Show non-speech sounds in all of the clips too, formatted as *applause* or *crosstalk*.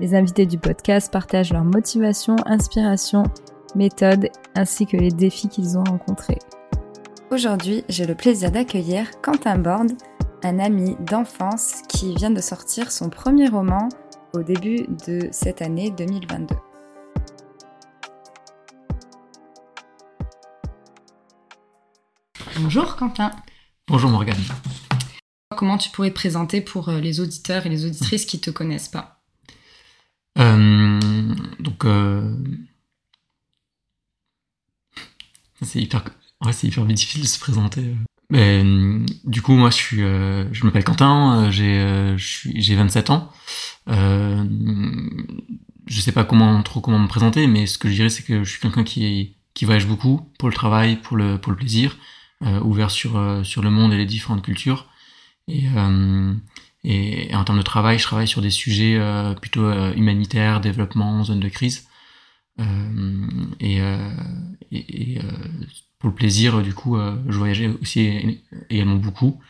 Les invités du podcast partagent leurs motivations, inspirations, méthodes ainsi que les défis qu'ils ont rencontrés. Aujourd'hui, j'ai le plaisir d'accueillir Quentin Borde, un ami d'enfance qui vient de sortir son premier roman au début de cette année 2022. Bonjour Quentin. Bonjour Morgane. Comment tu pourrais te présenter pour euh, les auditeurs et les auditrices qui ne te connaissent pas? Donc, euh, c'est hyper, ouais, c'est hyper difficile de se présenter. Mais, du coup, moi, je suis, m'appelle Quentin, j'ai, j'ai 27 ans. Euh, je sais pas comment trop comment me présenter, mais ce que je dirais, c'est que je suis quelqu'un qui, qui voyage beaucoup pour le travail, pour le, pour le plaisir. Euh, ouvert sur, euh, sur le monde et les différentes cultures. Euh, et, en termes de travail, je travaille sur des sujets plutôt humanitaires, développement, zone de crise. et, et, pour le plaisir, du coup, je voyageais aussi également beaucoup.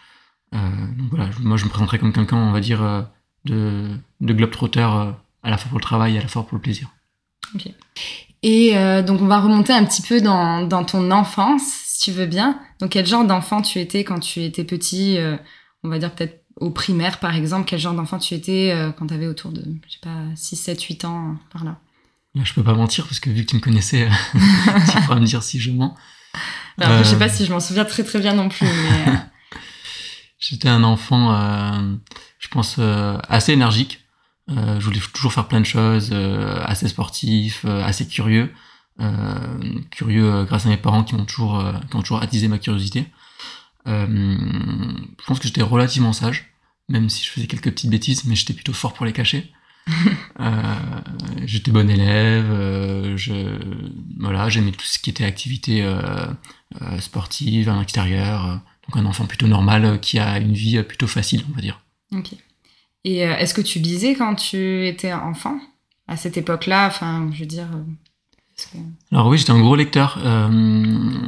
donc voilà, moi je me présenterais comme quelqu'un, on va dire, de, de globe-trotter à la fois pour le travail et à la fois pour le plaisir. Ok. Et donc on va remonter un petit peu dans, ton enfance tu veux bien. Donc, quel genre d'enfant tu étais quand tu étais petit euh, On va dire peut-être au primaire, par exemple. Quel genre d'enfant tu étais euh, quand tu avais autour de, je sais pas, 6, 7, 8 ans, par là Là, je peux pas mentir, parce que vu que tu me connaissais, *laughs* tu pourras me dire si je mens. Bah, je sais pas si je m'en souviens très très bien non plus, mais... *laughs* J'étais un enfant, je pense, assez énergique. je voulais toujours faire plein de choses, assez sportif, assez curieux. Euh, curieux euh, grâce à mes parents qui m'ont toujours, euh, qui ont toujours attisé ma curiosité. je pense que j'étais relativement sage, même si je faisais quelques petites bêtises, mais j'étais plutôt fort pour les cacher. *laughs* j'étais bon élève, je, voilà, j'aimais tout ce qui était activité sportive à l'extérieur, donc un enfant plutôt normal qui a une vie plutôt facile, on va dire. Ok. Et est-ce que tu lisais quand tu étais enfant à cette époque-là? Enfin, je veux dire, alors oui, j'étais un gros lecteur. Euh,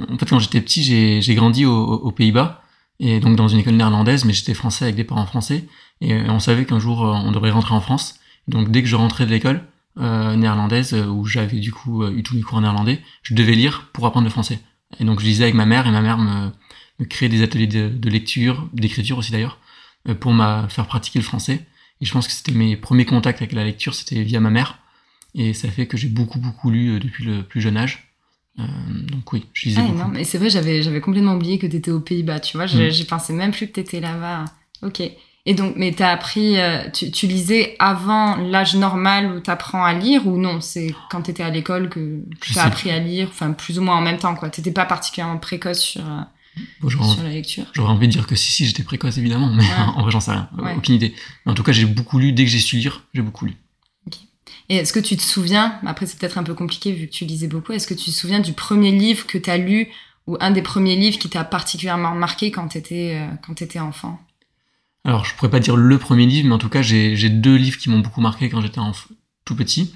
en fait, quand j'étais petit, j'ai grandi aux, Pays-Bas, et donc dans une école néerlandaise, mais j'étais français avec des parents français, et on savait qu'un jour euh, on devrait rentrer en France. Donc dès que je rentrais de l'école euh, néerlandaise, où j'avais du coup eu tous mes cours en néerlandais, je devais lire pour apprendre le français. Et donc je lisais avec ma mère, et ma mère me, me créait des ateliers de, lecture, d'écriture aussi d'ailleurs, pour me faire pratiquer le français. Et je pense que c'était mes premiers contacts avec la lecture, c'était via ma mère. Et ça fait que j'ai beaucoup, beaucoup lu euh, depuis le plus jeune âge. Euh, donc oui, je lisais ah, beaucoup. Non, mais c'est vrai, j'avais, j'avais complètement oublié que tu étais aux Pays-Bas, tu vois. Mm. J'ai pensé même plus que tu étais là-bas. Ok. Et donc, mais t'as appris, euh, tu, tu, lisais avant l'âge normal où t'apprends à lire ou non? C'est quand t'étais à l'école que tu as appris à lire, enfin plus ou moins en même temps quoi. T'étais pas particulièrement précoce sur, sur la lecture. J'aurais envie de dire que si, si, j'étais précoce évidemment, mais *laughs* en vrai j'en sais rien, aucune idée. en tout cas, j'ai beaucoup lu dès que j'ai su lire, j'ai beaucoup lu. Et est-ce que tu te souviens, après c'est peut-être un peu compliqué vu que tu lisais beaucoup, est-ce que tu te souviens du premier livre que tu as lu ou un des premiers livres qui t'a particulièrement marqué quand tu étais, euh, étais enfant? Alors je pourrais pas dire le premier livre, mais en tout cas j'ai deux livres qui m'ont beaucoup marqué quand j'étais tout petit.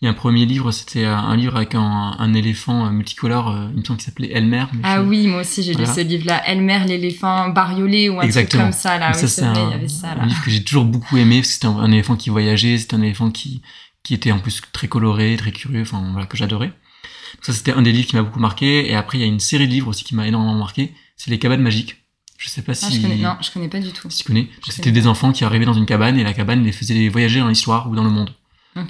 Il y a un premier livre, c'était un livre avec un, éléphant euh, multicolore, euh, il me semble qu'il s'appelait Elmer. Ah oui, moi aussi j'ai lu ce livre-là, Elmer l'éléphant bariolé ou un truc comme ça là. ça, c'est un, livre que j'ai toujours beaucoup aimé, c'était un, éléphant qui voyageait, c'était un éléphant qui, qui était en plus très coloré, très curieux, enfin voilà, que j'adorais. Ça c'était un des livres qui m'a beaucoup marqué. Et après il y a une série de livres aussi qui m'a énormément marqué. C'est les cabanes magiques. Je sais pas si. Ah, je connais, non, je connais pas du tout. Si tu connais. C'était des enfants qui arrivaient dans une cabane et la cabane les faisait voyager dans l'histoire ou dans le monde.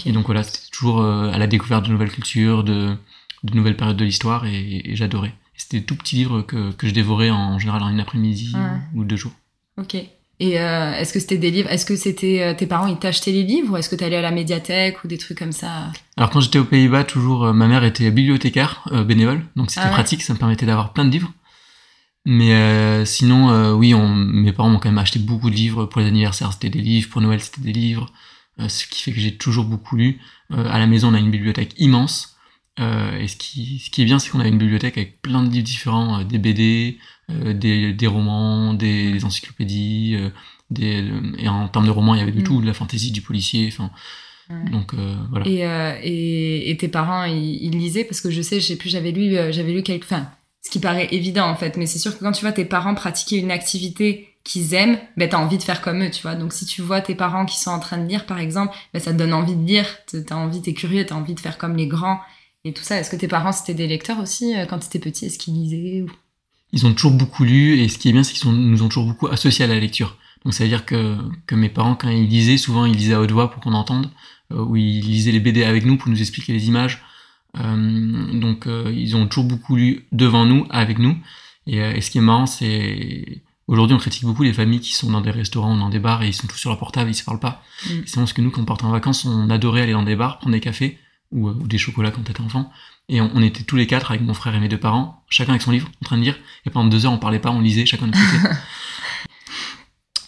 Et donc voilà, c'était toujours euh, à la découverte de nouvelles cultures, de, de nouvelles périodes de l'histoire et, j'adorais. C'était des tout petits livres que, que je dévorais en général en une après-midi ou deux jours. Ok. Et euh, est-ce que c'était des livres Est-ce que c'était euh, tes parents ils t'achetaient les livres ou est-ce que tu allais à la médiathèque ou des trucs comme ça? Alors quand j'étais aux Pays-Bas, toujours euh, ma mère était bibliothécaire bénévole, donc c'était ah pratique, ça me permettait d'avoir plein de livres. Mais sinon, oui, on, mes parents m'ont quand même acheté beaucoup de livres pour les anniversaires, c'était des livres, pour Noël, c'était des livres. ce qui fait que j'ai toujours beaucoup lu. à la maison, on a une bibliothèque immense. Et ce qui, ce qui est bien, c'est qu'on a une bibliothèque avec plein de livres différents, des BD, des, des, romans, des, encyclopédies, des, et en termes de romans, il y avait de mm. tout, de la fantaisie, du policier, enfin. Donc voilà. Et, et, et, tes parents, ils, lisaient? Parce que je sais, je sais plus, j'avais lu, j'avais lu quelques, enfin, ce qui paraît évident en fait, mais c'est sûr que quand tu vois tes parents pratiquer une activité qu'ils aiment, ben t'as envie de faire comme eux, tu vois. Donc si tu vois tes parents qui sont en train de lire par exemple, ben ça te donne envie de lire, t'as envie, t'es curieux, t'as envie de faire comme les grands et tout ça. Est-ce que tes parents c'était des lecteurs aussi euh, quand t'étais petit Est-ce qu'ils lisaient ou... Ils ont toujours beaucoup lu et ce qui est bien c'est qu'ils nous ont toujours beaucoup associés à la lecture. Donc ça veut dire que, que mes parents quand ils lisaient, souvent ils lisaient à haute voix pour qu'on entende, euh, ou ils lisaient les BD avec nous pour nous expliquer les images. Euh, donc euh, ils ont toujours beaucoup lu devant nous, avec nous. Et, et ce qui est marrant, c'est aujourd'hui on critique beaucoup les familles qui sont dans des restaurants, dans des bars et ils sont tous sur leur portable, ils se parlent pas. Mm. C'est vraiment ce que nous, quand on partait en vacances, on adorait aller dans des bars, prendre des cafés ou, ou des chocolats quand t'étais enfant. Et on, on, était tous les quatre avec mon frère et mes deux parents, chacun avec son livre, en train de lire. Et pendant deux heures, on parlait pas, on lisait chacun de côté.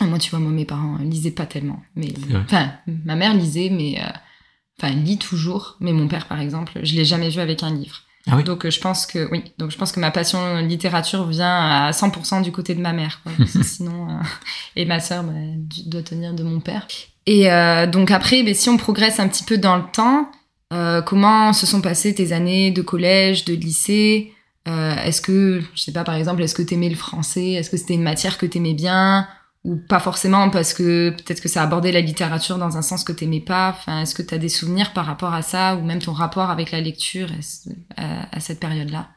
*laughs* moi, tu vois, moi, mes parents lisaient pas tellement. Mais enfin, ma mère lisait, mais enfin, il lit toujours, mais mon père, par exemple, je l'ai jamais vu avec un livre. Ah oui donc euh, je pense que oui, donc je pense que ma passion littérature vient à 100% du côté de ma mère. Quoi. *laughs* Sinon, euh, et ma sœur bah, doit tenir de mon père. Et euh, donc après, mais si on progresse un petit peu dans le temps, euh, comment se sont passées tes années de collège, de lycée? Est-ce que, je sais pas, par exemple, est-ce que t'aimais le français? Est-ce que c'était une matière que t'aimais bien? Ou pas forcément parce que peut-être que ça abordait la littérature dans un sens que t'aimais pas? Enfin, est-ce que tu as des souvenirs par rapport à ça ou même ton rapport avec la lecture à, cette période-là?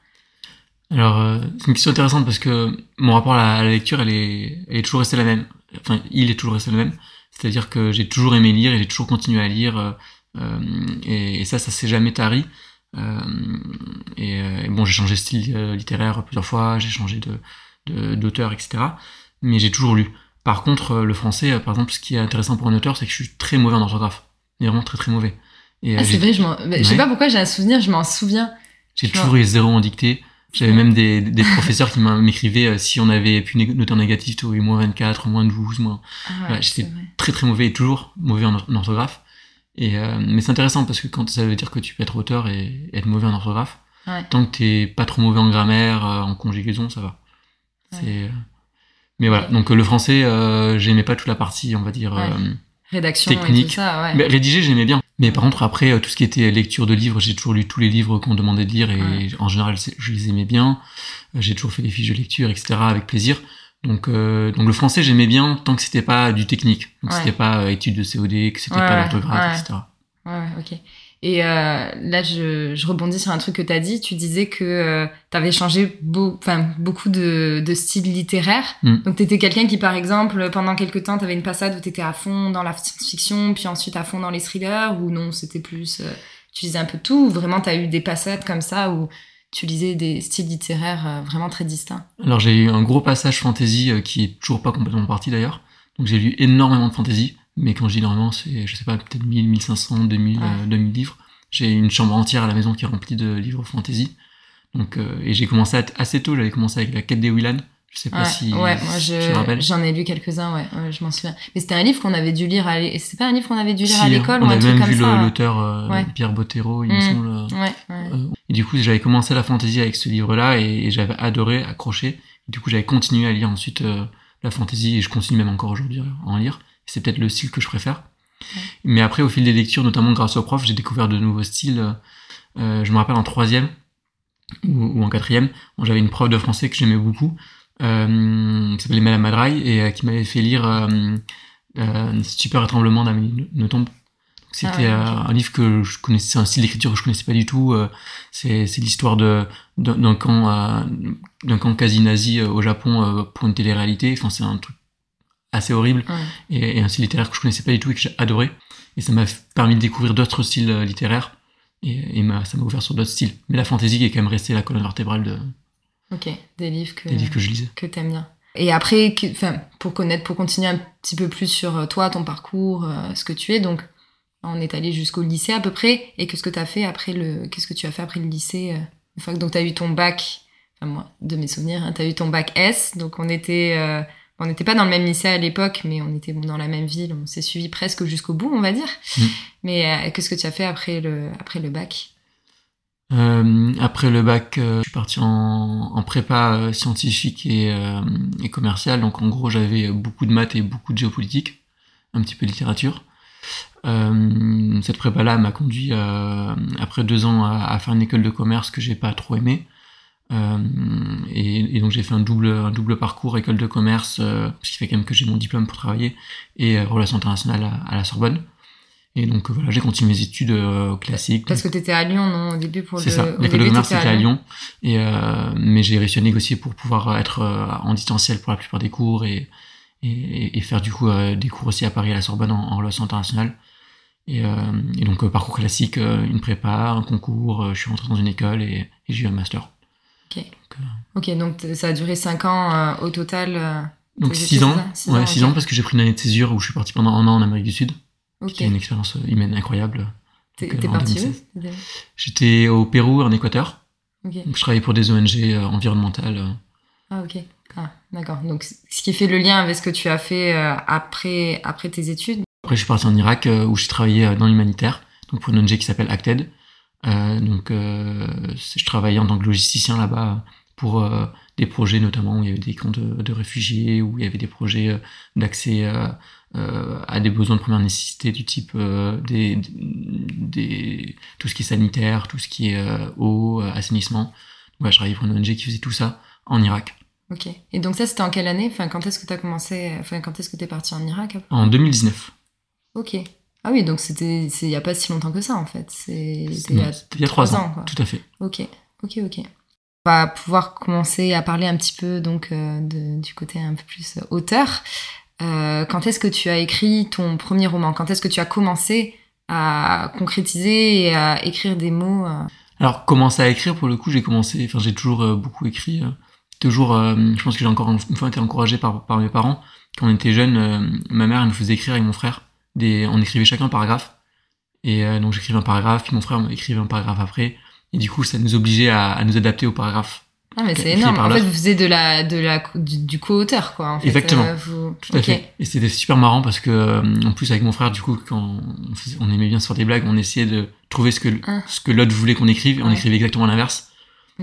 Alors, euh, c'est une question intéressante parce que mon rapport à la, lecture, elle est, elle est toujours restée la même. Enfin, il est toujours resté le même. C'est-à-dire que j'ai toujours aimé lire et j'ai toujours continué à lire. Euh, euh et, et, ça, ça s'est jamais tari. Euh, et, et, bon, j'ai changé de style littéraire plusieurs fois, j'ai changé de d'auteur, etc. Mais j'ai toujours lu. Par contre, euh, le français, euh, par exemple, ce qui est intéressant pour un auteur, c'est que je suis très mauvais en orthographe. Mais vraiment très très mauvais. Et, euh, ah, c'est vrai, je, je sais pas pourquoi j'ai un souvenir, je m'en souviens. J'ai toujours eu zéro en dictée. J'avais même des, des *laughs* professeurs qui m'écrivaient si on avait pu noter en négatif, tu eu moins 24, moins 12, moins. Ah J'étais très très mauvais et toujours mauvais en, orthographe. Et, mais c'est intéressant parce que quand ça veut dire que tu peux être auteur et, être mauvais en orthographe, tant que t'es pas trop mauvais en grammaire, en conjugaison, ça va. C'est mais voilà, donc euh, le français, euh, j'aimais pas toute la partie, on va dire, euh, rédaction technique. Et tout ça, ouais. Mais rédiger, j'aimais bien. Mais par contre, après, tout ce qui était lecture de livres, j'ai toujours lu tous les livres qu'on demandait de lire et en général, je les aimais bien. J'ai toujours fait des fiches de lecture, etc., avec plaisir. Donc, donc le français, j'aimais bien tant que c'était pas du technique. Donc, c'était pas études de COD, que c'était pas l'orthographe, etc. Ouais, ok. Et euh, là, je, je, rebondis sur un truc que tu as dit. Tu disais que euh, tu avais changé beau, beaucoup de, de styles littéraires. Mm. Donc, tu étais quelqu'un qui, par exemple, pendant quelques temps, tu avais une passade où tu étais à fond dans la science-fiction, puis ensuite à fond dans les thrillers, ou non, c'était plus... Euh, tu lisais un peu tout, ou vraiment tu as eu des passades comme ça où tu lisais des styles littéraires euh, vraiment très distincts Alors, j'ai eu un gros passage fantasy euh, qui est toujours pas complètement parti d'ailleurs. Donc, j'ai lu énormément de fantasy. Mais quand je dis normalement, c'est, je sais pas, peut-être 1000, 1500, 2000, 2000 livres. J'ai une chambre entière à la maison qui est remplie de livres fantasy. Donc, euh, et j'ai commencé assez tôt, j'avais commencé avec la quête des Willan. Je sais pas si. Ouais, moi je, j'en ai lu quelques-uns, ouais, je m'en souviens. Mais c'était un livre qu'on avait dû lire à C'est pas un livre qu'on avait dû lire à l'école ou un truc comme ça. On avait même vu l'auteur euh, Pierre Bottero, il me mmh. semble. Ouais, ouais. Euh, et du coup, j'avais commencé la fantasy avec ce livre-là et, j'avais adoré, accroché. Et du coup, j'avais continué à lire ensuite la fantasy et je continue même encore aujourd'hui à en lire. C'est peut-être le style que je préfère. Mais après, au fil des lectures, notamment grâce au prof, j'ai découvert de nouveaux styles. Euh, je me rappelle en troisième ou, en quatrième, j'avais une prof de français que j'aimais beaucoup, euh, qui s'appelait Madame Madraille et euh, qui m'avait fait lire euh, euh, Stupeur et tremblement d'Amélie Nothomb. C'était ah un livre que je connaissais, un style d'écriture que je connaissais pas du tout. c'est l'histoire de d'un camp d'un camp quasi nazi au Japon pour une télé-réalité. Enfin, c'est un truc assez horrible et, un style littéraire que je connaissais pas du tout et que j'ai adoré. Et ça m'a permis de découvrir d'autres styles euh, littéraires et, et ça m'a ouvert sur d'autres styles. Mais la fantaisie est quand même restée la colonne vertébrale de. Ok, des livres que, des livres que je lisais. Que t'aimes bien. Et après, pour connaître, pour continuer un petit peu plus sur euh, toi, ton parcours, euh, ce que tu es, donc on est allé jusqu'au lycée à peu près. Et qu'est-ce que tu as fait après le, qu'est-ce que tu as fait après le lycée Une fois que donc tu as eu ton bac, enfin moi, de mes souvenirs, hein, tu as eu ton bac S, donc on était on n'était pas dans le même lycée à l'époque, mais on était dans la même ville. On s'est suivi presque jusqu'au bout, on va dire. Mm. Mais qu'est-ce que tu as fait après le, après le bac? Après le bac, je suis parti en, en prépa scientifique et, et commercial. Donc en gros, j'avais beaucoup de maths et beaucoup de géopolitique, un petit peu de littérature. Euh, cette prépa-là m'a conduit euh, après deux ans à, faire une école de commerce que j'ai pas trop aimé. Euh, et, donc j'ai fait un double, un double parcours école de commerce, ce qui fait quand même que j'ai mon diplôme pour travailler, et relations internationales à, la Sorbonne. Et donc voilà, j'ai continué mes études classiques. Parce que tu étais à Lyon, non, au début pour C'est ça, l'école de commerce c'était à Lyon. Et, mais j'ai réussi à négocier pour pouvoir être en distanciel pour la plupart des cours et, et, faire du coup des cours aussi à Paris à la Sorbonne en, en relations internationales. Et, euh, et donc, euh, parcours classique, euh, une prépa, un concours, je suis rentré dans une école et, j'ai eu un master. Ok. Donc, donc ça a duré 5 ans au total Donc 6 ans, six ouais, 6 ans parce que j'ai pris une année de césure où je suis parti pendant un an en Amérique du Sud. C'était une expérience humaine incroyable. T'es parti où J'étais au Pérou, en Équateur. Okay. Donc je travaillais pour des ONG environnementales. Ah ok, ah, d'accord. Donc ce qui fait le lien avec ce que tu as fait après, après tes études? Après, je suis parti en Irak euh, où j'ai travaillé euh, dans l'humanitaire, donc pour une ONG qui s'appelle Acted. Euh, donc, euh, je travaillais en tant que logisticien là-bas pour euh, des projets notamment où il y avait des camps de, de réfugiés, où il y avait des projets d'accès à des besoins de première nécessité du type des, des, tout ce qui est sanitaire, tout ce qui est eau, assainissement. Ouais, je travaillais pour une ONG qui faisait tout ça en Irak. Ok. Et donc ça, c'était en quelle année? Enfin, quand est-ce que tu as commencé Enfin, quand est-ce que tu es parti en Irak En 2019. Ok. Ah oui, donc c'était il n'y a pas si longtemps que ça en fait. C'est il y a trois ans. Tout à fait. Ok, ok, ok. On va pouvoir commencer à parler un petit peu donc euh, de, du côté un peu plus auteur. Euh, quand est-ce que tu as écrit ton premier roman? Quand est-ce que tu as commencé à concrétiser et à écrire des mots euh? Alors commencer à écrire pour le coup, j'ai commencé. Enfin, j'ai toujours beaucoup écrit. toujours, je pense que j'ai encore une fois été encouragé par, mes parents. Quand on était jeune, ma mère elle nous faisait écrire avec mon frère on écrivait chacun un paragraphe. Et euh, donc j'écrivais un paragraphe, puis mon frère écrivait un paragraphe après. Et du coup, ça nous obligeait à, nous adapter au paragraphe. Ah mais c'est énorme. En fait, vous faisiez de la, de la, du, co-auteur, quoi. En fait. Exactement. Euh, Tout à fait. Et c'était super marrant parce que, euh, en plus, avec mon frère, du coup, quand on, aimait bien se faire des blagues, on essayait de trouver ce que, ah. ce que l'autre voulait qu'on écrive, et on écrivait exactement l'inverse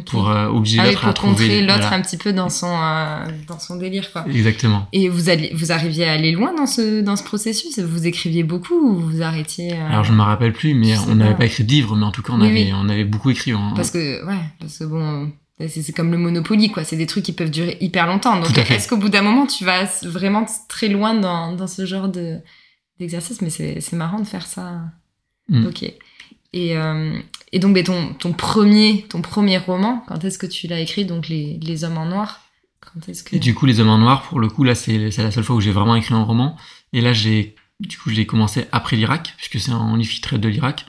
pour euh, obliger ah l'autre à trouver l'autre un petit peu dans son euh, dans son délire quoi. Exactement. Et vous alliez vous arriviez à aller loin dans ce dans ce processus? Vous écriviez beaucoup ou vous arrêtiez Alors je ne me rappelle plus mais on n'avait pas écrit de livres mais en tout cas on avait on avait beaucoup écrit hein. Parce que ouais parce que bon c'est comme le Monopoly quoi, c'est des trucs qui peuvent durer hyper longtemps. Donc est-ce qu'au bout d'un moment tu vas vraiment très loin dans dans ce genre de d'exercice? Mais c'est marrant de faire ça. Mm. OK. Et, euh, et donc, mais ton, ton, premier, ton premier roman, quand est-ce que tu l'as écrit? Donc, les, les Hommes en Noir. Quand est-ce que... Et du coup, Les Hommes en Noir, pour le coup, là, c'est la seule fois où j'ai vraiment écrit un roman. Et là, j'ai du coup, je l'ai commencé après l'Irak, puisque c'est un livre de l'Irak.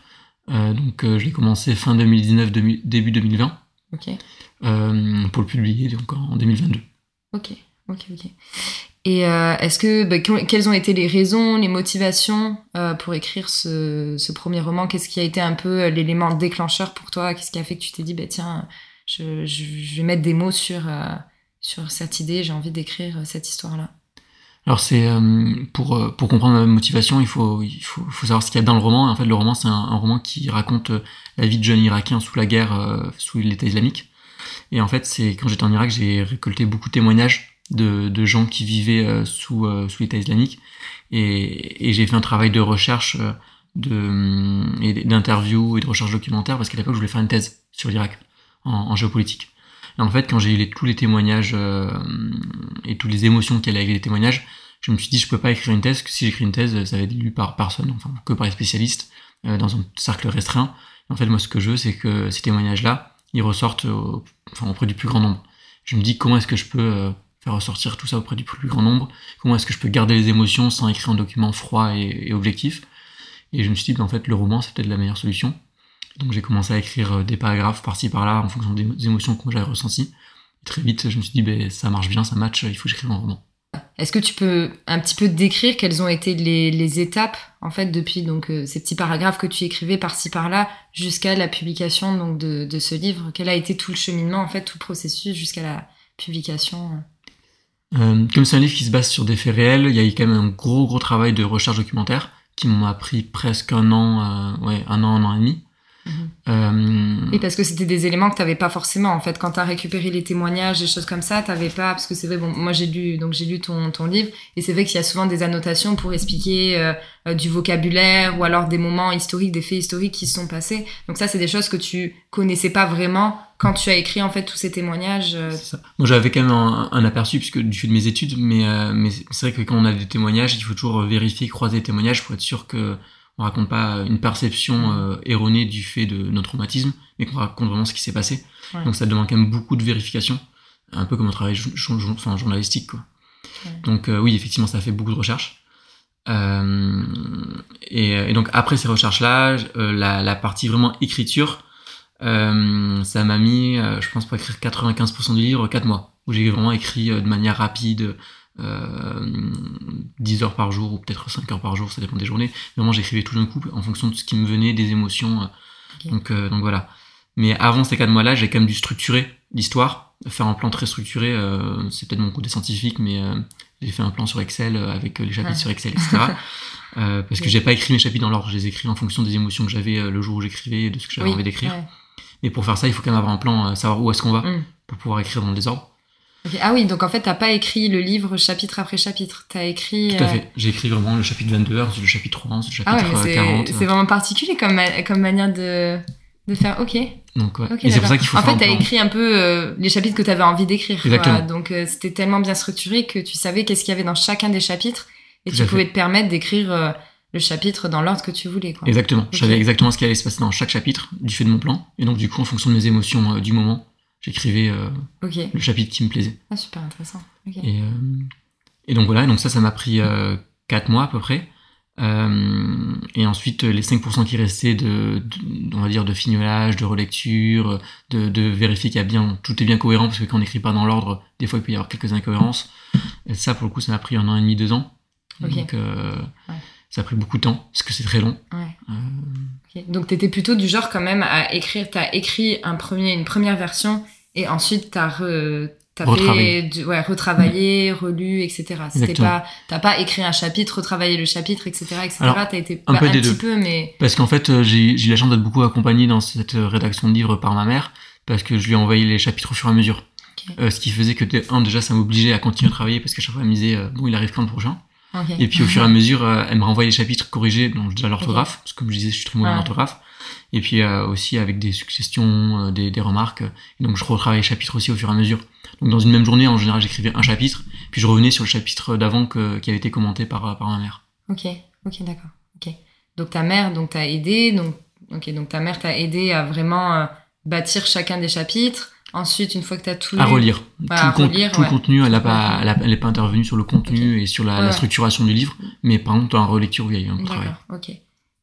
Euh, donc, euh, je l'ai commencé fin 2019, début 2020. Ok. Euh, pour le publier donc en 2022. Ok, ok, ok. Et euh, est-ce que bah, quelles ont été les raisons, les motivations euh, pour écrire ce, ce premier roman? Qu'est-ce qui a été un peu l'élément déclencheur pour toi? Qu'est-ce qui a fait que tu t'es dit bah tiens, je, je, vais mettre des mots sur sur cette idée, j'ai envie d'écrire cette histoire-là? Alors c'est pour pour comprendre ma motivation, il faut il faut, faut savoir ce qu'il y a dans le roman. en fait, le roman c'est un, un, roman qui raconte la vie de jeunes Irakiens sous la guerre, sous l'État islamique. Et en fait, c'est quand j'étais en Irak, j'ai récolté beaucoup de témoignages de, de gens qui vivaient euh, sous, euh, sous l'État islamique. Et, et j'ai fait un travail de recherche euh, de, et d'interview et de recherche documentaire parce qu'à l'époque je voulais faire une thèse sur l'Irak en, en, géopolitique. Et en fait, quand j'ai eu les, tous les témoignages et toutes les émotions qu'elle a avec les témoignages, je me suis dit je peux pas écrire une thèse que si j'écris une thèse ça va être lu par personne, enfin que par les spécialistes dans un cercle restreint. en fait, moi ce que je veux c'est que ces témoignages là ils ressortent enfin, auprès du plus grand nombre. Je me dis comment est-ce que je peux faire ressortir tout ça auprès du plus grand nombre? Comment est-ce que je peux garder les émotions sans écrire un document froid et, objectif? Et je me suis dit, en fait, le roman, c'est peut-être la meilleure solution. Donc j'ai commencé à écrire euh, des paragraphes par-ci par-là en fonction des émotions que j'avais ressenties. Très vite, je me suis dit, ben, ça marche bien, ça match, il faut que j'écrive un roman. Est-ce que tu peux un petit peu décrire quelles ont été les, étapes en fait depuis donc euh, ces petits paragraphes que tu écrivais par-ci par-là jusqu'à la publication de, ce livre? Quel a été tout le cheminement en fait, tout le processus jusqu'à la publication? Euh, comme c'est un livre qui se base sur des faits réels, il y a eu quand même un gros gros travail de recherche documentaire qui m'a pris presque un an, euh, ouais, un an, un an et demi. Euh, Et parce que c'était des éléments que tu n'avais pas forcément. En fait, quand tu as récupéré les témoignages, des choses comme ça, tu n'avais pas. Parce que c'est vrai, bon, moi j'ai lu, donc j'ai lu ton, ton livre, et c'est vrai qu'il y a souvent des annotations pour expliquer euh, euh, du vocabulaire ou alors des moments historiques, des faits historiques qui se sont passés. Donc ça, c'est des choses que tu connaissais pas vraiment quand tu as écrit en fait tous ces témoignages. euh, ça. Moi j'avais quand même un, un aperçu puisque du fait de mes études, mais, euh, mais c'est vrai que quand on a des témoignages, il faut toujours vérifier, croiser les témoignages pour être sûr que on raconte pas une perception euh, erronée du fait de notre traumatisme, mais qu'on raconte vraiment ce qui s'est passé. Ouais. Donc ça demande quand même beaucoup de vérification, un peu comme un travail enfin, journalistique. Quoi. Ouais. Donc euh, oui, effectivement, ça fait beaucoup de recherches. Euh, et, et donc après ces recherches-là, euh, la, la partie vraiment écriture, euh, ça m'a mis, euh, je pense, pour écrire 95% du livre, 4 mois, où j'ai vraiment écrit euh, de manière rapide, euh, 10 heures par jour ou peut-être 5 heures par jour, ça dépend des journées. Vraiment, j'écrivais tout d'un coup en fonction de ce qui me venait, des émotions. euh, donc, euh, donc voilà. Mais avant ces 4 mois-là, j'ai quand même dû structurer l'histoire, faire un plan très structuré. euh, c'est peut-être mon côté scientifique, mais euh, j'ai fait un plan sur Excel euh, avec euh, les chapitres Ouais. sur Excel, etc. *laughs* Euh, parce que Ok. j'ai pas écrit mes chapitres dans l'ordre, je les ai écrits en fonction des émotions que j'avais euh, le jour où j'écrivais et de ce que j'avais oui, envie d'écrire. ouais. Mais pour faire ça, il faut quand même avoir un plan, euh, savoir où est-ce qu'on va Mm. pour pouvoir écrire dans le désordre. Ah oui, donc en fait, t'as pas écrit le livre chapitre après chapitre. T'as écrit. Tout à euh, fait. J'ai écrit vraiment le chapitre 22, ensuite le chapitre 3, ensuite le Ah chapitre ouais, mais euh, c'est 40. c'est vraiment particulier comme, ma- comme manière de, de faire. Ok. Donc, ouais. Ok, et c'est pour ça qu'il faut En faire fait, t'as plan. écrit un peu euh, les chapitres que t'avais envie d'écrire. quoi. Donc euh, c'était tellement bien structuré que tu savais qu'est-ce qu'il y avait dans chacun des chapitres et Tout tu fait. pouvais te permettre d'écrire euh, le chapitre dans l'ordre que tu voulais. Quoi. Exactement. Je savais exactement ce qui allait se passer dans chaque chapitre, du fait de mon plan. Et donc, du coup, en fonction de mes émotions euh, du moment, j'écrivais euh, le chapitre qui me plaisait. Ah, super intéressant. Et, euh, et donc voilà, et donc ça, ça m'a pris euh, 4 mois à peu près. Euh, et ensuite, les 5% qui restaient de, de- on va dire, de fignolage, de relecture, de, de vérifier qu'il y a bien, tout est bien cohérent, parce que quand on n'écrit pas dans l'ordre, des fois il peut y avoir quelques incohérences. Et ça, pour le coup, ça m'a pris un an et demi, deux ans. Donc, euh, Ouais. Ça a pris beaucoup de temps, parce que c'est très long. Ouais. Euh. Donc t'étais plutôt du genre quand même à écrire. T'as écrit un premier, une première version et ensuite re- t'as fait Retravaillé. du, ouais, retravaillé, relu, etc. C'était pas, t'as pas écrit un chapitre, retravaillé le chapitre, etc., etc. Alors, T'as été un bah, peu un des petit deux. peu, mais Parce qu'en fait, euh, j'ai eu la chance d'être beaucoup accompagné dans cette euh, rédaction de livre par ma mère, parce que je lui ai envoyé les chapitres au fur et à mesure. Euh, ce qui faisait que, un, déjà, ça m'obligeait à continuer à travailler, parce qu'à chaque fois, elle me disait, euh, bon, il arrive quand le prochain? Et puis, au fur et à *laughs* mesure, euh, elle me renvoyait les chapitres corrigés, donc déjà l'orthographe, parce que comme je disais, je suis très mauvais en orthographe. Et puis, euh, aussi avec des suggestions, euh, des, des remarques. Et donc, je retravaillais les chapitres aussi au fur et à mesure. Donc, dans une même journée, en général, j'écrivais un chapitre, puis je revenais sur le chapitre d'avant que- qui avait été commenté par, par ma mère. Ok, ok, d'accord. Ok. Donc ta mère, donc t'a aidé, donc ok, donc ta mère t'a aidé à vraiment euh, bâtir chacun des chapitres. Ensuite, une fois que t'as tout à lu- relire. Ouais, tout à le, con- relire, tout le contenu, elle le pas, contenu. elle a- elle est pas intervenue sur le contenu et sur la, Ouais, la ouais. structuration du livre, mais par contre, la relecture, il y a eu un travail. Ok.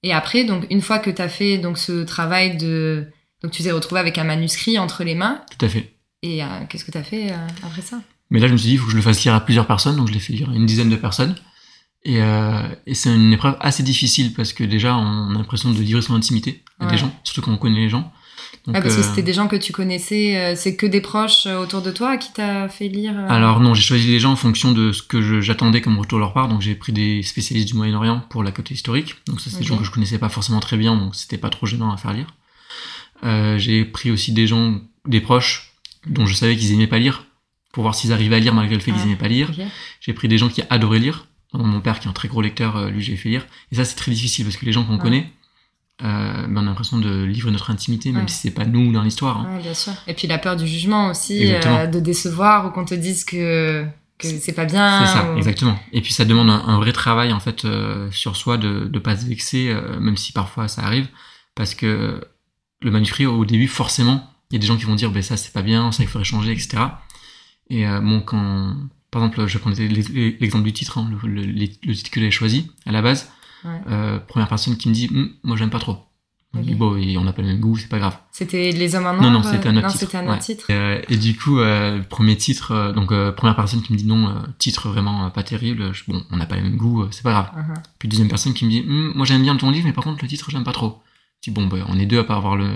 Et après, donc une fois que t'as fait donc ce travail de, donc tu t'es retrouvé avec un manuscrit entre les mains. Tout à fait. Et euh, qu'est-ce que t'as fait euh, après ça? Mais là, je me suis dit, il faut que je le fasse lire à plusieurs personnes, donc je l'ai fait lire à une dizaine de personnes. Et, euh, et c'est une épreuve assez difficile parce que déjà, on a l'impression de livrer son intimité à Ouais. des gens, surtout quand on connaît les gens. Donc, Ah, parce que euh, c'était des gens que tu connaissais, euh, c'est que des proches euh, autour de toi qui t'a fait lire. Alors non, j'ai choisi les gens en fonction de ce que j'attendais comme retour de leur part. Donc j'ai pris des spécialistes du Moyen-Orient pour la côté historique. Donc ça, c'est des gens que je connaissais pas forcément très bien, donc c'était pas trop gênant à faire lire. Euh, j'ai pris aussi des gens, des proches, dont je savais qu'ils aimaient pas lire, pour voir s'ils arrivaient à lire malgré le fait qu'ils Ah, aimaient pas lire. J'ai pris des gens qui adoraient lire. Mon père, qui est un très gros lecteur, lui, j'ai fait lire. Et ça, c'est très difficile parce que les gens qu'on connaît, euh, ben, on a l'impression de livrer notre intimité, même Ouais. si c'est pas nous dans l'histoire. hein. Ouais, bien sûr. Et puis la peur du jugement aussi, euh, de décevoir ou qu'on te dise que, que c'est pas bien. C'est ça, ou- exactement. Et puis ça demande un, un vrai travail en fait euh, sur soi de ne pas se vexer, euh, même si parfois ça arrive, parce que le manuscrit au début forcément, il y a des gens qui vont dire ben ça c'est pas bien, ça il faudrait changer, etc. Et bon quand, par exemple, je prends l'exemple du titre, hein, le, le- le titre que j'ai choisi à la base, Ouais. euh, première personne qui me dit Hum, moi j'aime pas trop. Je dis, Ok. bon, et on n'a pas le même goût, c'est pas grave. C'était Les Hommes en Noir Non, non, c'était un autre non, titre. un ouais. titre. Euh, et du coup, euh, premier titre, donc euh, première personne qui me dit non, euh, titre vraiment pas terrible, je- bon, on n'a pas le même goût, c'est pas grave. Uh-huh. Puis deuxième personne qui me dit, Hum, moi j'aime bien ton livre, mais par contre le titre j'aime pas trop. Je dis bon, bah, on est deux à pas avoir le,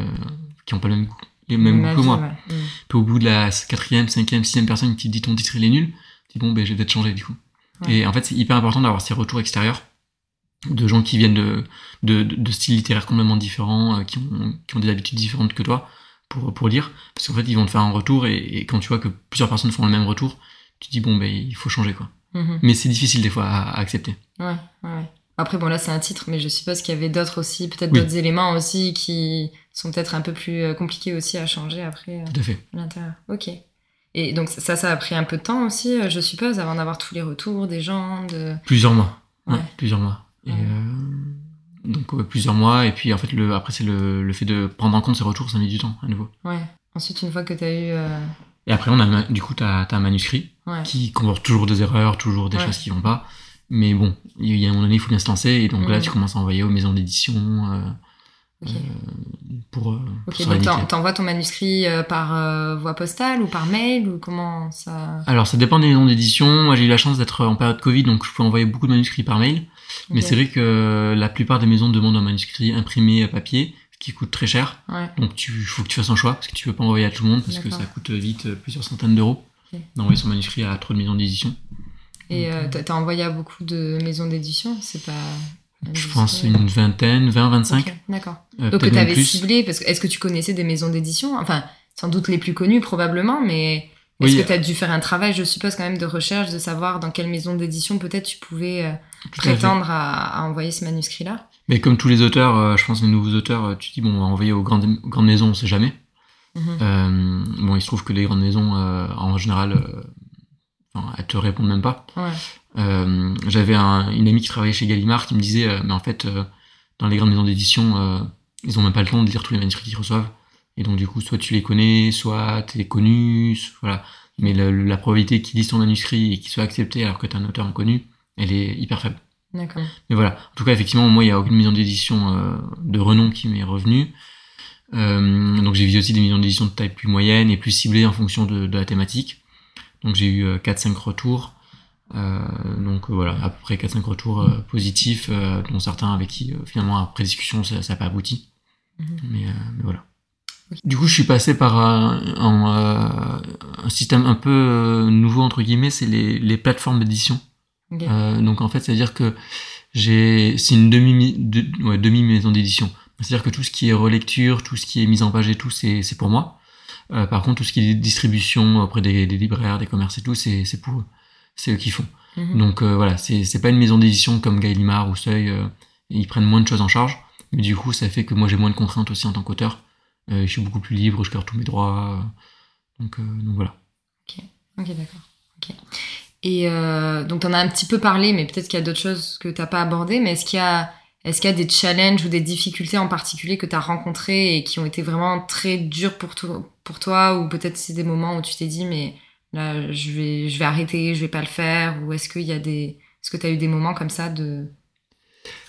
qui ont pas le même goût, les mêmes goûts que moi. ouais. Mm. Puis au bout de la quatrième, cinquième, sixième personne qui te dit ton titre il est nul, dis bon, ben, je vais peut-être changer du coup. Ouais. Et en fait, c'est hyper important d'avoir ces retours extérieurs de gens qui viennent de, de, de, de styles littéraires complètement différents, euh, qui, ont, qui ont des habitudes différentes que toi pour, pour lire. Parce qu'en fait, ils vont te faire un retour et, et quand tu vois que plusieurs personnes font le même retour, tu te dis bon, ben, il faut changer quoi. Mhm. Mais c'est difficile des fois à, à accepter. Ouais, ouais. Après, bon, là, c'est un titre, mais je suppose qu'il y avait d'autres aussi, peut-être Oui. d'autres éléments aussi qui sont peut-être un peu plus euh, compliqués aussi à changer après euh, Tout à fait. l'intérieur. Ok. Et donc, ça, ça a pris un peu de temps aussi, euh, je suppose, avant d'avoir tous les retours des gens, de... Plusieurs mois. Ouais, Ouais. plusieurs mois. Et, euh, donc plusieurs mois. Et puis en fait, le, après, c'est le, le fait de prendre en compte ces retours, ça met du temps à nouveau. Ouais. Ensuite, une fois que t'as eu... euh, Et après, on a, du coup, tu as, un manuscrit Ouais. qui comporte toujours des erreurs, toujours des Ouais. choses qui vont pas. Mais bon, il y a un moment donné, il faut bien se lancer. Et donc là, tu commences à envoyer aux maisons d'édition euh, Ok. euh, pour, Ok, pour donc t'en- rééditer. t'envoies ton manuscrit par voie postale ou par mail ou comment ça... Alors, ça dépend des maisons d'édition. Moi, j'ai eu la chance d'être en période Covid, donc je peux envoyer beaucoup de manuscrits par mail. Mais c'est vrai que la plupart des maisons demandent un manuscrit imprimé à papier, ce qui coûte très cher. Ouais. Donc tu faut que tu fasses un choix parce que tu peux pas envoyer à tout le monde parce que ça coûte vite euh, plusieurs centaines d'euros d'envoyer son manuscrit à trop de maisons d'édition. Et Donc, euh, t'as envoyé à beaucoup de maisons d'édition C'est pas... Je pense une vingtaine, 20, 25. Ok, D'accord. euh, Donc que t'avais plus. ciblé, parce que est-ce que tu connaissais des maisons d'édition? Enfin, sans doute les plus connues probablement, mais est-ce Oui. que tu as dû faire un travail, je suppose, quand même de recherche, de savoir dans quelle maison d'édition peut-être tu pouvais prétendre à, à envoyer ce manuscrit-là Mais comme tous les auteurs, euh, je pense les nouveaux auteurs, euh, tu dis bon on va envoyer aux grandes, aux grandes maisons, on sait jamais. Mhm. Euh, bon il se trouve que les grandes maisons euh, en général elles te répondent même pas. Ouais. J'avais un, une amie qui travaillait chez Gallimard qui me disait mais en fait dans les grandes maisons d'édition ils ont même pas le temps de lire tous les manuscrits qu'ils reçoivent et donc du coup soit tu les connais soit t'es connu soit- voilà mais le- la probabilité qu'ils lisent ton manuscrit et qu'il soit accepté alors que t'es un auteur inconnu elle est hyper faible D'accord. mais voilà en tout cas effectivement moi il y a aucune maison d'édition euh, de renom qui m'est revenue Euh, donc j'ai visé aussi des maisons d'édition de taille plus moyenne et plus ciblées en fonction de, de la thématique donc j'ai eu euh, 4-5 retours euh, donc euh, voilà, à peu près 4-5 retours euh, positifs, euh, dont certains avec qui euh, finalement après discussion ça n'a pas abouti. Mhm. Mais, euh, mais voilà. Du coup, je suis passé par un, un, euh, un système un peu euh, nouveau entre guillemets, c'est les, les plateformes d'édition. Euh, donc en fait, c'est-à-dire que j'ai c'est une demi de, ouais, demi maison d'édition. C'est-à-dire que tout ce qui est relecture, tout ce qui est mise en page et tout, c'est c'est pour moi. Euh, par contre, tout ce qui est distribution auprès des, des libraires, des commerces et tout, c'est c'est pour eux. C'est eux qui font. Mhm. Donc euh, voilà, c'est c'est pas une maison d'édition comme Gallimard ou Seuil, ils prennent moins de choses en charge, mais du coup ça fait que moi j'ai moins de contraintes aussi en tant qu'auteur. Je suis beaucoup plus libre, je garde tous mes droits. donc, donc voilà. Ok, d'accord. Ok. Et euh, donc, t'en as un petit peu parlé, mais peut-être qu'il y a d'autres choses que t'as pas abordées. Mais est-ce qu'il y a, est-ce qu'il y a des challenges ou des difficultés en particulier que t'as rencontrées et qui ont été vraiment très durs pour toi, pour toi ou peut-être c'est des moments où tu t'es dit, mais là, je vais, je vais arrêter, je vais pas le faire, ou est-ce qu'il y a des, est-ce que t'as eu des moments comme ça de,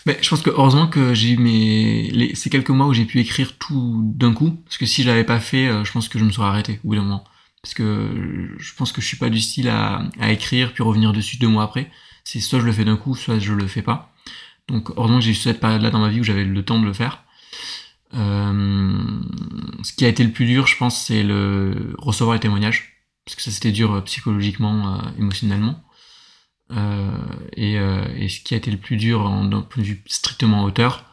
Mais je pense que heureusement que j'ai eu mes les, ces quelques mois où j'ai pu écrire tout d'un coup, parce que si je l'avais pas fait, euh, je pense que je me serais arrêté au bout d'un moment. Parce que je pense que je suis pas du style à, écrire puis revenir dessus deux mois après. C'est soit je le fais d'un coup, soit je le fais pas. Donc heureusement que j'ai eu cette période-là dans ma vie où j'avais le temps de le faire. Euh, ce qui a été le plus dur, je pense, c'est le recevoir les témoignages, parce que ça c'était dur euh, psychologiquement, euh, émotionnellement. Et, et ce qui a été le plus dur d'un point de vue strictement auteur,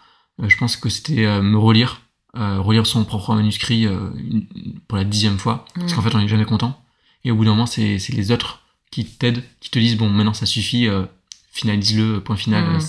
je pense que c'était me relire, euh, relire son propre manuscrit euh, une- pour la dixième fois, parce Mm. qu'en fait on n'est jamais content. Et au bout d'un moment, c'est c'est les autres qui t'aident, qui te disent bon maintenant ça suffit, euh, finalise-le, point final, Mm.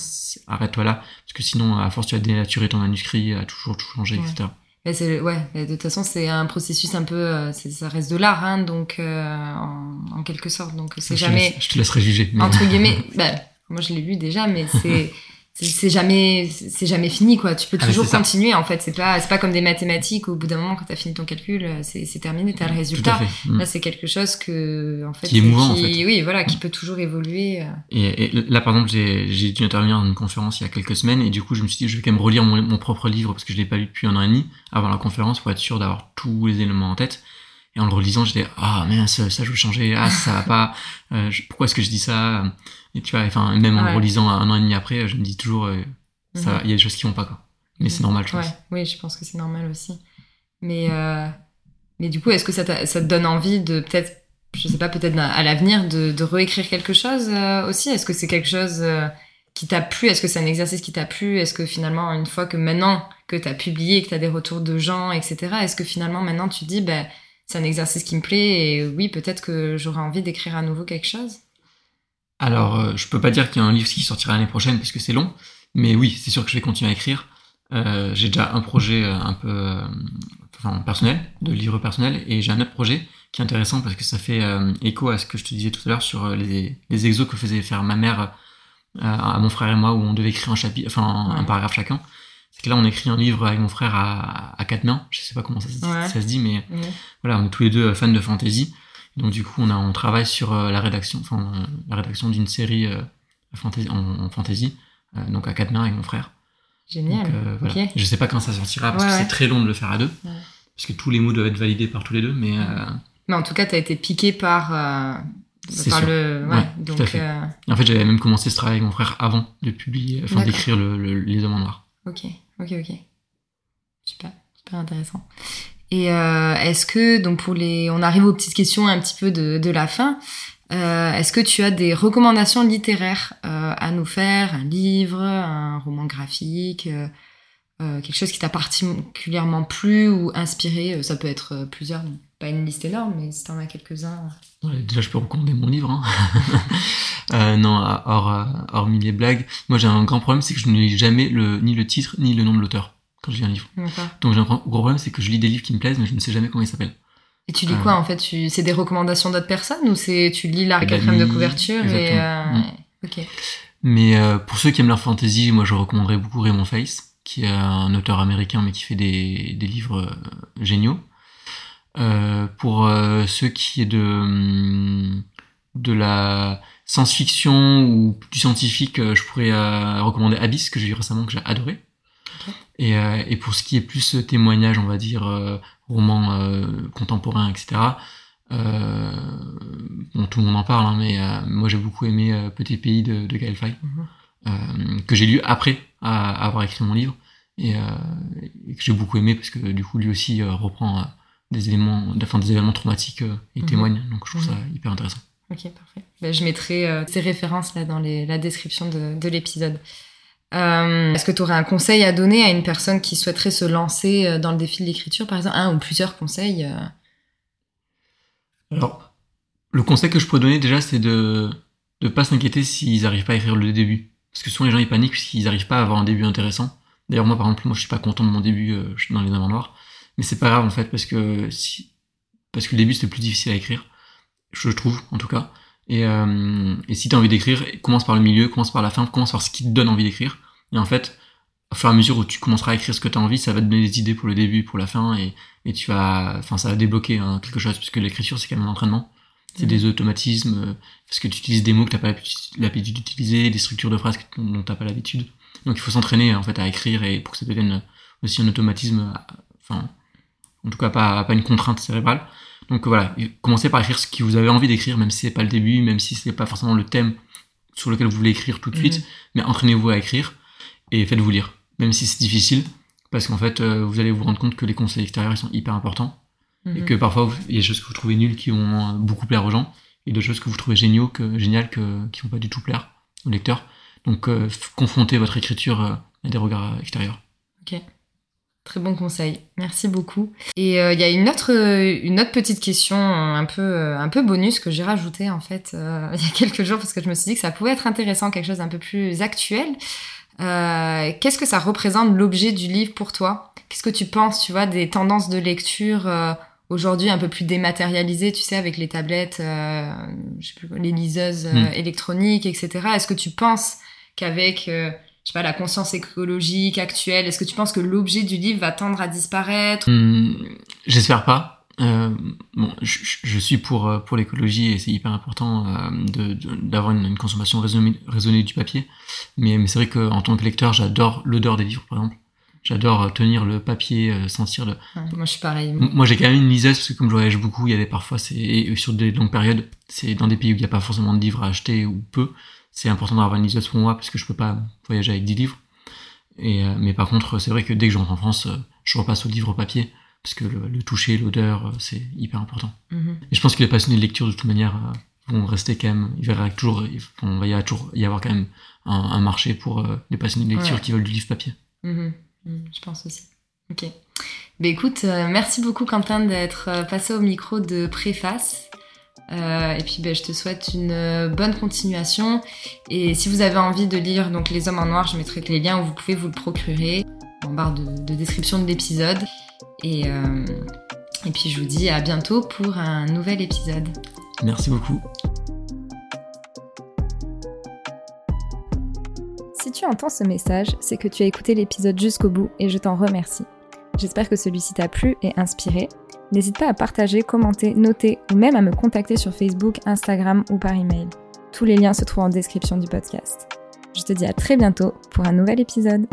arrête-toi là, parce que sinon à force tu vas dénaturer ton manuscrit, à toujours tout changer, Ouais. etc. Mais ouais, de toute façon, c'est un processus un peu, c'est- ça reste de l'art, hein, donc, en, en quelque sorte. Donc, c'est je, te jamais, laisse- je te laisserai juger. mais- entre *laughs* guillemets, bah, moi je l'ai lu déjà, mais c'est c'est- jamais c'est jamais fini quoi. Tu peux Ah, toujours continuer en fait. C'est pas c'est pas comme des mathématiques où au bout d'un moment quand t'as fini ton calcul, euh, c'est c'est terminé, t'as le à résultat. fait. Mm. Là c'est quelque chose que en fait Qui est en fait. Oui voilà qui peut toujours évoluer. euh. Et, et là, par exemple, j'ai j'ai dû intervenir dans une conférence il y a quelques semaines, et du coup, je me suis dit, je vais quand même relire mon, mon propre livre, parce que je l'ai pas lu depuis un an et demi, avant la conférence, pour être sûr d'avoir tous les éléments en tête. Et en le relisant, j'étais, ah mince, ça je veux changer, ah ça va pas, euh, je- pourquoi est-ce que je dis ça? Et tu vois, enfin, même en Ouais. le relisant un an et demi après, je me dis toujours, euh, ça, Mhm. il y a des choses qui vont pas, quoi. Mais c'est normal, je pense. Ouais, oui, je pense que c'est normal aussi. Mais, euh, mais du coup, est-ce que ça, ça te donne envie de peut-être je sais pas, peut-être à l'avenir de, de, réécrire quelque chose aussi? Est-ce que c'est quelque chose qui t'a plu? Est-ce que c'est un exercice qui t'a plu? Est-ce que finalement, une fois que maintenant que tu as publié, que tu as des retours de gens, etc., est-ce que finalement maintenant tu dis, ben, c'est un exercice qui me plaît et oui, peut-être que j'aurais envie d'écrire à nouveau quelque chose Alors, euh, je peux pas dire qu'il y a un livre qui sortira l'année prochaine parce que c'est long, mais oui, c'est sûr que je vais continuer à écrire. Euh, j'ai déjà un projet euh, un peu enfin, personnel, de livre personnel, et j'ai un autre projet qui est intéressant parce que ça fait écho à ce que je te disais tout à l'heure sur les, les exos que faisait faire ma mère à mon frère et moi où on devait écrire un chapitre, enfin un paragraphe chacun. C'est que là on écrit un livre avec mon frère à, à quatre mains. Je sais pas comment ça, ça se dit, mais voilà, on est tous les deux fans de fantasy. Donc du coup on a on travaille sur euh, la rédaction, enfin la rédaction d'une série euh, fantasy, en, fantasy, euh, donc à quatre mains avec mon frère. Génial. Donc, Je sais pas quand ça sortira parce que c'est très long de le faire à deux, parce que tous les mots doivent être validés par tous les deux, mais. Mais en tout cas, tu as été piqué par c'est sûr. Le... Ouais, donc, fait. Euh, en fait, j'avais même commencé ce travail avec mon frère avant de publier, enfin d'écrire le, Les Hommes en Noir. Ok, ok, ok. Super, super intéressant. Et euh, est-ce que, donc pour les. On arrive aux petites questions un petit peu de, de la fin. Euh, est-ce que tu as des recommandations littéraires euh, à nous faire? Un livre, un roman graphique quelque chose qui t'a particulièrement plu ou inspiré, ça peut être plusieurs, pas une liste énorme, mais si t'en as quelques-uns. déjà, je peux recommander mon livre. Hein. *laughs* euh, non, hors, hormis les blagues, moi j'ai un grand problème, c'est que je ne lis jamais le, ni le titre ni le nom de l'auteur quand je lis un livre. Donc j'ai un gros problème, c'est que je lis des livres qui me plaisent, mais je ne sais jamais comment ils s'appellent. Et tu lis quoi en fait? Tu... C'est des recommandations d'autres personnes ou c'est tu lis la quatrième de couverture et euh... Mm. Ok. Mais euh, pour ceux qui aiment la fantasy, moi je recommanderais beaucoup Raymond Face, qui est un auteur américain mais qui fait des, des livres euh, géniaux. Euh, pour euh, ceux qui est de hum, de la science-fiction ou du scientifique, euh, je pourrais recommander Abyss que j'ai lu récemment que j'ai adoré. Et, et, pour ce qui est plus témoignage, on va dire roman contemporain, etc. bon, tout le monde en parle, hein, mais moi j'ai beaucoup aimé Petit Pays de, de Gaël Faye, mhm. que j'ai lu après avoir écrit mon livre et, et que j'ai beaucoup aimé parce que du coup lui aussi reprend des éléments, enfin, des événements traumatiques euh, et mhm. témoignent. Donc je trouve ça mhm. hyper intéressant. Ok, parfait. Ben, je mettrai euh, ces références là dans les, la description de, de l'épisode. Euh, Est-ce que tu aurais un conseil à donner à une personne qui souhaiterait se lancer euh, dans le défi de l'écriture, par exemple, un ou plusieurs conseils Alors, le conseil que je pourrais donner déjà, c'est de ne pas s'inquiéter s'ils n'arrivent pas à écrire le début. Parce que souvent les gens ils paniquent s'ils n'arrivent pas à avoir un début intéressant. D'ailleurs moi par exemple, moi je suis pas content de mon début dans les Amants Noirs. Mais c'est pas grave en fait parce que si parce que le début c'était plus difficile à écrire, je trouve en tout cas. Et, euh, et si t'as envie d'écrire, commence par le milieu, commence par la fin, commence par ce qui te donne envie d'écrire. Et en fait, au fur et à mesure où tu commenceras à écrire ce que tu as envie, ça va te donner des idées pour le début, pour la fin, et, et tu vas, enfin, ça va débloquer hein, quelque chose, puisque l'écriture c'est quand même un entraînement. C'est des automatismes, euh, parce que tu utilises des mots que t'as pas l'habitude d'utiliser, des structures de phrases dont t'as pas l'habitude. Donc il faut s'entraîner en fait à écrire et pour que ça devienne aussi un automatisme, enfin, en tout cas pas, pas une contrainte cérébrale. Donc voilà, commencez par écrire ce que vous avez envie d'écrire, même si c'est pas le début, même si c'est pas forcément le thème sur lequel vous voulez écrire tout de suite, mhm. mais entraînez-vous à écrire et faites-vous lire, même si c'est difficile, parce qu'en fait, euh, vous allez vous rendre compte que les conseils extérieurs ils sont hyper importants et mhm. que parfois il y a des choses que vous trouvez nulles qui vont euh, beaucoup plaire aux gens et d'autres choses que vous trouvez géniaux, que géniales, que, qui vont pas du tout plaire aux lecteurs. Donc euh, confrontez votre écriture à des regards extérieurs. Ok. Très bon conseil, merci beaucoup. Et euh, il y a une autre, une autre petite question un peu, un peu bonus que j'ai rajouté en fait euh, *laughs* il y a quelques jours parce que je me suis dit que ça pouvait être intéressant, quelque chose d'un peu plus actuel. Euh, Qu'est-ce que ça représente l'objet du livre pour toi? Qu'est-ce que tu penses, tu vois, des tendances de lecture euh, aujourd'hui un peu plus dématérialisées, tu sais, avec les tablettes, je sais plus, les liseuses hmm. électroniques, etc. Est-ce que tu penses qu'avec je sais pas, la conscience écologique actuelle Est-ce que tu penses que l'objet du livre va tendre à disparaître? Hmm, J'espère pas. Euh, bon, je, je, suis pour euh, pour l'écologie et c'est hyper important euh, d'avoir une, une, consommation raisonnée, raisonnée, du papier. Mais, mais c'est vrai qu'en tant que lecteur, j'adore l'odeur des livres, par exemple. J'adore euh, tenir le papier, sentir le. moi, je suis pareil. Moi, j'ai quand même une liseuse parce que comme je voyage beaucoup, il y a des parfois, c'est sur des longues périodes, c'est dans des pays où il n'y a pas forcément de livres à acheter ou peu c'est important d'avoir une liseuse pour moi parce que je peux pas voyager avec 10 livres. Et, euh, mais par contre, c'est vrai que dès que je rentre en France, euh, je repasse au livre papier parce que le, toucher, l'odeur, euh, c'est hyper important. Mhm. Et je pense que les passionnés de lecture, de toute manière, vont rester quand même. Il va toujours, on va y avoir, toujours y avoir quand même un, marché pour les passionnés de lecture qui veulent du livre papier. Mhm. Mhm. Je pense aussi. Ok. Ben écoute, merci beaucoup Quentin d'être passé au micro de Préface. Et puis ben, je te souhaite une bonne continuation. Et si vous avez envie de lire donc Les Hommes en Noir, je mettrai les liens où vous pouvez vous le procurer en barre de description de l'épisode. Et, euh, et puis je vous dis à bientôt pour un nouvel épisode. Merci beaucoup. Si tu entends ce message, c'est que tu as écouté l'épisode jusqu'au bout et je t'en remercie. J'espère que celui-ci t'a plu et inspiré. N'hésite pas à partager, commenter, noter ou même à me contacter sur Facebook, Instagram ou par email. Tous les liens se trouvent en description du podcast. Je te dis à très bientôt pour un nouvel épisode.